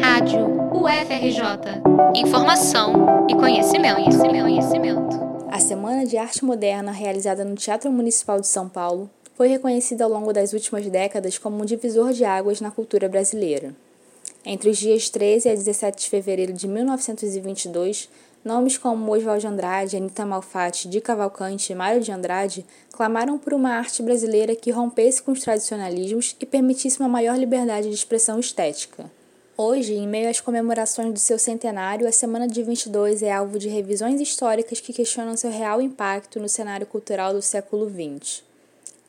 Rádio UFRJ. Informação e conhecimento, conhecimento, conhecimento. A Semana de Arte Moderna, realizada no Teatro Municipal de São Paulo, foi reconhecida ao longo das últimas décadas como um divisor de águas na cultura brasileira. Entre os dias 13 a 17 de fevereiro de 1922, Nomes como Oswald de Andrade, Anita Malfatti, Di Cavalcante e Mário de Andrade clamaram por uma arte brasileira que rompesse com os tradicionalismos e permitisse uma maior liberdade de expressão estética. Hoje, em meio às comemorações do seu centenário, a Semana de 22 é alvo de revisões históricas que questionam seu real impacto no cenário cultural do século XX.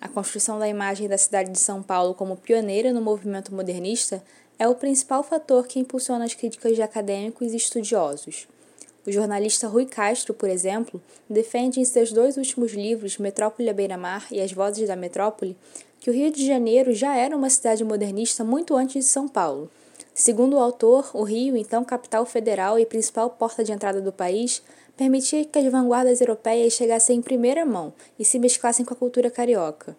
A construção da imagem da cidade de São Paulo como pioneira no movimento modernista é o principal fator que impulsiona as críticas de acadêmicos e estudiosos. O jornalista Rui Castro, por exemplo, defende em seus dois últimos livros, Metrópole à Beira-Mar e As Vozes da Metrópole, que o Rio de Janeiro já era uma cidade modernista muito antes de São Paulo. Segundo o autor, o Rio, então capital federal e principal porta de entrada do país, permitia que as vanguardas europeias chegassem em primeira mão e se mesclassem com a cultura carioca.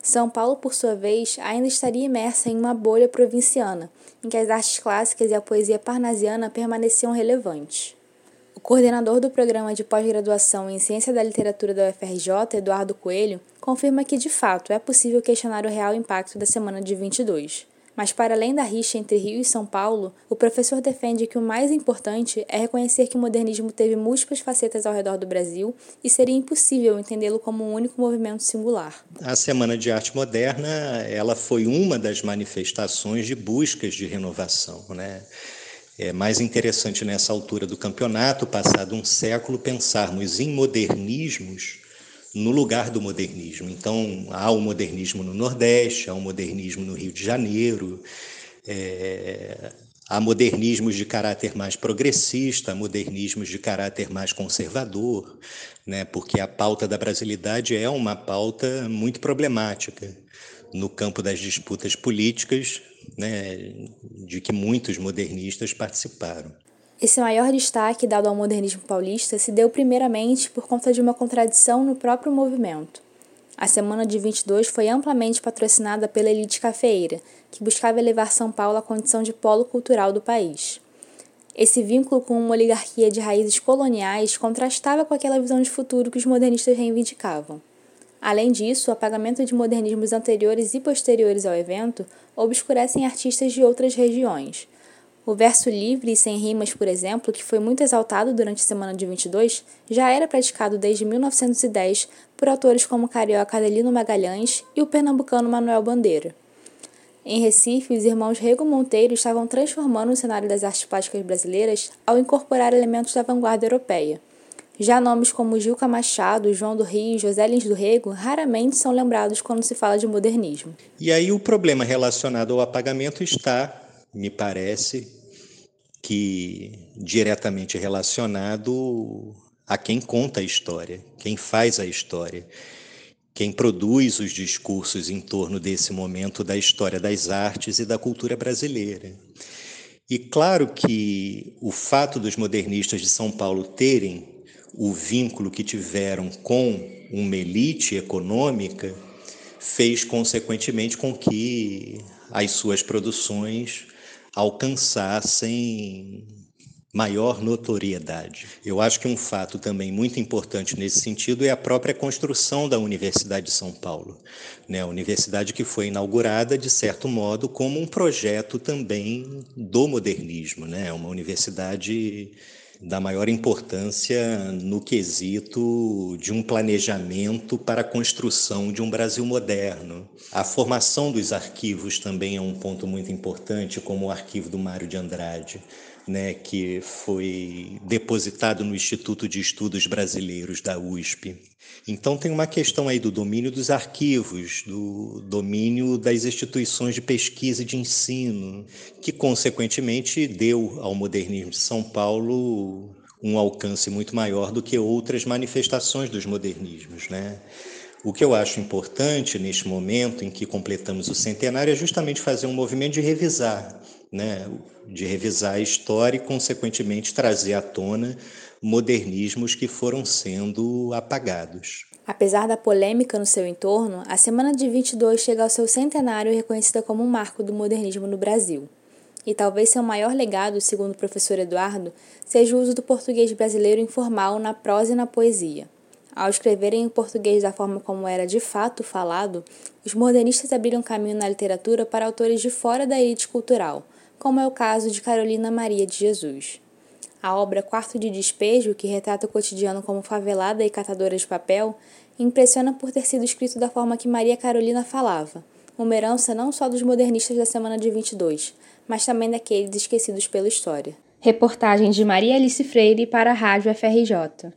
São Paulo, por sua vez, ainda estaria imersa em uma bolha provinciana, em que as artes clássicas e a poesia parnasiana permaneciam relevantes. O coordenador do programa de pós-graduação em Ciência da Literatura da UFRJ, Eduardo Coelho, confirma que de fato é possível questionar o real impacto da semana de 22. Mas, para além da rixa entre Rio e São Paulo, o professor defende que o mais importante é reconhecer que o modernismo teve múltiplas facetas ao redor do Brasil e seria impossível entendê-lo como um único movimento singular. A Semana de Arte Moderna ela foi uma das manifestações de buscas de renovação. Né? É mais interessante nessa altura do campeonato, passado um século, pensarmos em modernismos no lugar do modernismo. Então, há o modernismo no Nordeste, há o modernismo no Rio de Janeiro, é, há modernismos de caráter mais progressista, há modernismos de caráter mais conservador, né, porque a pauta da brasilidade é uma pauta muito problemática no campo das disputas políticas, né, de que muitos modernistas participaram. Esse maior destaque dado ao modernismo paulista se deu primeiramente por conta de uma contradição no próprio movimento. A Semana de 22 foi amplamente patrocinada pela elite cafeeira, que buscava elevar São Paulo à condição de polo cultural do país. Esse vínculo com uma oligarquia de raízes coloniais contrastava com aquela visão de futuro que os modernistas reivindicavam. Além disso, o apagamento de modernismos anteriores e posteriores ao evento obscurecem artistas de outras regiões. O verso livre e sem rimas, por exemplo, que foi muito exaltado durante a semana de 22, já era praticado desde 1910 por autores como o carioca Adelino Magalhães e o pernambucano Manuel Bandeira. Em Recife, os irmãos Rego Monteiro estavam transformando o cenário das artes plásticas brasileiras ao incorporar elementos da vanguarda europeia. Já nomes como Gilca Machado, João do Rio e José Lins do Rego raramente são lembrados quando se fala de modernismo. E aí o problema relacionado ao apagamento está, me parece, que diretamente relacionado a quem conta a história, quem faz a história, quem produz os discursos em torno desse momento da história das artes e da cultura brasileira. E claro que o fato dos modernistas de São Paulo terem o vínculo que tiveram com uma elite econômica fez, consequentemente, com que as suas produções alcançassem maior notoriedade. Eu acho que um fato também muito importante nesse sentido é a própria construção da Universidade de São Paulo, né? A universidade que foi inaugurada de certo modo como um projeto também do modernismo, né? Uma universidade da maior importância no quesito de um planejamento para a construção de um Brasil moderno. A formação dos arquivos também é um ponto muito importante, como o arquivo do Mário de Andrade né, que foi depositado no Instituto de Estudos Brasileiros da USP. Então tem uma questão aí do domínio dos arquivos, do domínio das instituições de pesquisa e de ensino, que consequentemente deu ao modernismo de São Paulo um alcance muito maior do que outras manifestações dos modernismos, né? O que eu acho importante neste momento em que completamos o centenário é justamente fazer um movimento de revisar né, de revisar a história e, consequentemente, trazer à tona modernismos que foram sendo apagados. Apesar da polêmica no seu entorno, a Semana de 22 chega ao seu centenário reconhecida como um marco do modernismo no Brasil. E talvez seu maior legado, segundo o professor Eduardo, seja o uso do português brasileiro informal na prosa e na poesia. Ao escreverem o português da forma como era de fato falado, os modernistas abriram caminho na literatura para autores de fora da elite cultural, como é o caso de Carolina Maria de Jesus. A obra Quarto de Despejo, que retrata o cotidiano como favelada e catadora de papel, impressiona por ter sido escrito da forma que Maria Carolina falava, uma herança não só dos modernistas da semana de 22, mas também daqueles esquecidos pela história. Reportagem de Maria Alice Freire para a Rádio FRJ.